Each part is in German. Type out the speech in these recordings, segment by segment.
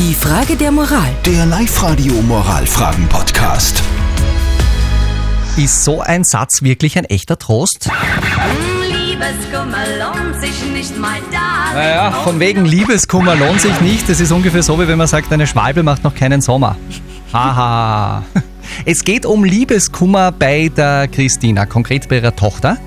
Die Frage der Moral. Der Live-Radio Moralfragen-Podcast. Ist so ein Satz wirklich ein echter Trost? Liebeskummer lohnt sich nicht mal da. Naja, von wegen Liebeskummer lohnt sich nicht. Das ist ungefähr so, wie wenn man sagt, eine Schwalbe macht noch keinen Sommer. Haha. Es geht um Liebeskummer bei der Christina, konkret bei ihrer Tochter.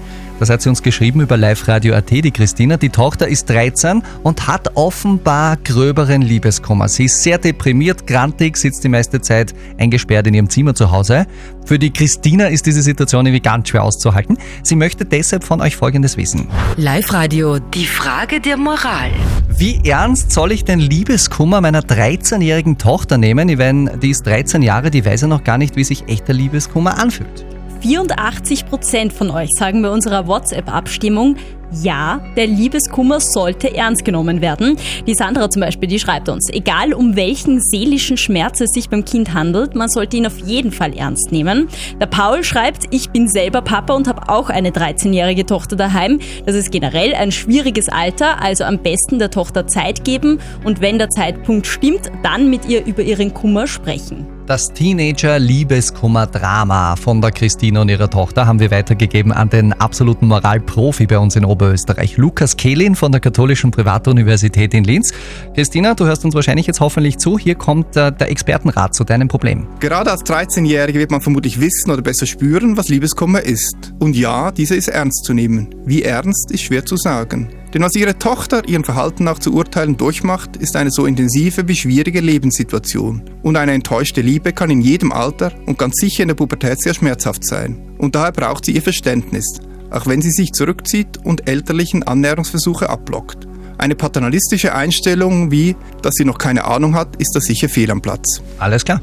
Das hat sie uns geschrieben über Live Radio AT, die Christina. Die Tochter ist 13 und hat offenbar gröberen Liebeskummer. Sie ist sehr deprimiert, grantig, sitzt die meiste Zeit eingesperrt in ihrem Zimmer zu Hause. Für die Christina ist diese Situation irgendwie ganz schwer auszuhalten. Sie möchte deshalb von euch Folgendes wissen. Live-Radio. Die Frage der Moral. Wie ernst soll ich den Liebeskummer meiner 13-jährigen Tochter nehmen? Ich meine, die ist 13 Jahre, die weiß ja noch gar nicht, wie sich echter Liebeskummer anfühlt. 84 Prozent von euch sagen bei unserer WhatsApp-Abstimmung, ja, der Liebeskummer sollte ernst genommen werden. Die Sandra zum Beispiel, die schreibt uns, egal um welchen seelischen Schmerz es sich beim Kind handelt, man sollte ihn auf jeden Fall ernst nehmen. Der Paul schreibt, ich bin selber Papa und habe auch eine 13-jährige Tochter daheim. Das ist generell ein schwieriges Alter, also am besten der Tochter Zeit geben und wenn der Zeitpunkt stimmt, dann mit ihr über ihren Kummer sprechen. Das Teenager-Liebeskummer-Drama von der Christina und ihrer Tochter haben wir weitergegeben an den absoluten Moralprofi bei uns in Oberösterreich, Lukas Kehlin von der Katholischen Privatuniversität in Linz. Christina, du hörst uns wahrscheinlich jetzt hoffentlich zu. Hier kommt äh, der Expertenrat zu deinem Problem. Gerade als 13-Jährige wird man vermutlich wissen oder besser spüren, was Liebeskummer ist. Und ja, diese ist ernst zu nehmen. Wie ernst ist schwer zu sagen. Denn was ihre Tochter ihrem Verhalten nach zu urteilen durchmacht, ist eine so intensive wie schwierige Lebenssituation. Und eine enttäuschte Liebe kann in jedem Alter und ganz sicher in der Pubertät sehr schmerzhaft sein. Und daher braucht sie ihr Verständnis, auch wenn sie sich zurückzieht und elterlichen Annäherungsversuche abblockt. Eine paternalistische Einstellung wie, dass sie noch keine Ahnung hat, ist da sicher fehl am Platz. Alles klar.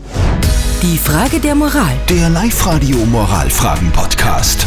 Die Frage der Moral. Der Live-Radio Moralfragen-Podcast.